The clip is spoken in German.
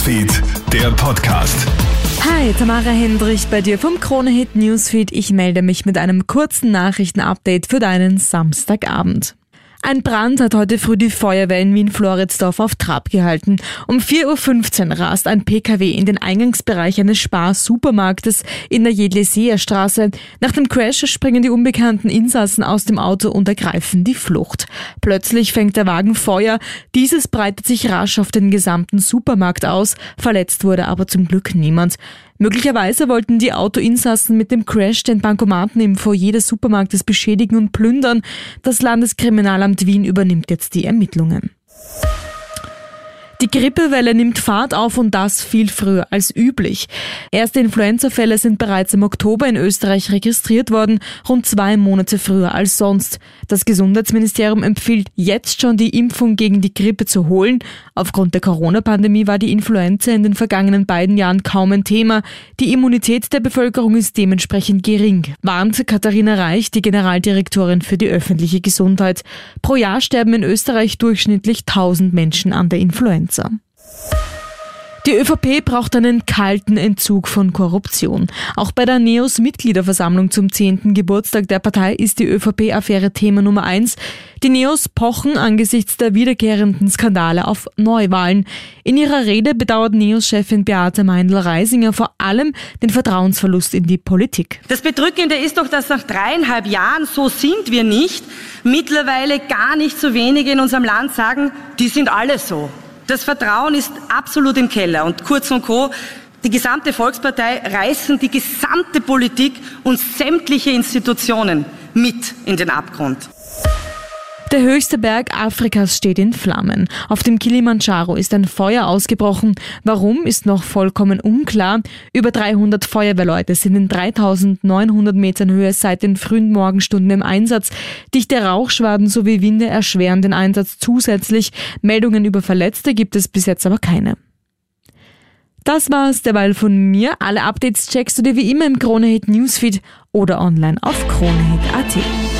Newsfeed, der Podcast. Hi, Tamara Hendrich bei dir vom Kronehit Newsfeed. Ich melde mich mit einem kurzen Nachrichtenupdate für deinen Samstagabend. Ein Brand hat heute früh die Feuerwehr in Wien-Floridsdorf auf Trab gehalten. Um 4.15 Uhr rast ein PKW in den Eingangsbereich eines Spar-Supermarktes in der Jedleseer Straße. Nach dem Crash springen die unbekannten Insassen aus dem Auto und ergreifen die Flucht. Plötzlich fängt der Wagen Feuer. Dieses breitet sich rasch auf den gesamten Supermarkt aus. Verletzt wurde aber zum Glück niemand. Möglicherweise wollten die Autoinsassen mit dem Crash den Bankomaten im Foyer des Supermarktes beschädigen und plündern. Das Landeskriminalamt Wien übernimmt jetzt die Ermittlungen. Die Grippewelle nimmt Fahrt auf und das viel früher als üblich. Erste Influenza-Fälle sind bereits im Oktober in Österreich registriert worden, rund zwei Monate früher als sonst. Das Gesundheitsministerium empfiehlt jetzt schon die Impfung gegen die Grippe zu holen. Aufgrund der Corona-Pandemie war die Influenza in den vergangenen beiden Jahren kaum ein Thema. Die Immunität der Bevölkerung ist dementsprechend gering, warnt Katharina Reich, die Generaldirektorin für die öffentliche Gesundheit. Pro Jahr sterben in Österreich durchschnittlich 1000 Menschen an der Influenza. Influencer. Die ÖVP braucht einen kalten Entzug von Korruption. Auch bei der NEOS Mitgliederversammlung zum 10. Geburtstag der Partei ist die ÖVP-Affäre Thema Nummer eins. Die NEOS pochen angesichts der wiederkehrenden Skandale auf Neuwahlen. In ihrer Rede bedauert NEOS-Chefin Beate Meindl-Reisinger vor allem den Vertrauensverlust in die Politik. Das Bedrückende ist doch, dass nach dreieinhalb Jahren, so sind wir nicht, mittlerweile gar nicht so wenige in unserem Land sagen, die sind alle so. Das Vertrauen ist absolut im Keller und Kurz und Co. Die gesamte Volkspartei reißen die gesamte Politik und sämtliche Institutionen mit in den Abgrund. Der höchste Berg Afrikas steht in Flammen. Auf dem Kilimanjaro ist ein Feuer ausgebrochen. Warum ist noch vollkommen unklar. Über 300 Feuerwehrleute sind in 3900 Metern Höhe seit den frühen Morgenstunden im Einsatz. Dichte Rauchschwaden sowie Winde erschweren den Einsatz zusätzlich. Meldungen über Verletzte gibt es bis jetzt aber keine. Das war's derweil von mir. Alle Updates checkst du dir wie immer im Kronehit Newsfeed oder online auf kronehit.at.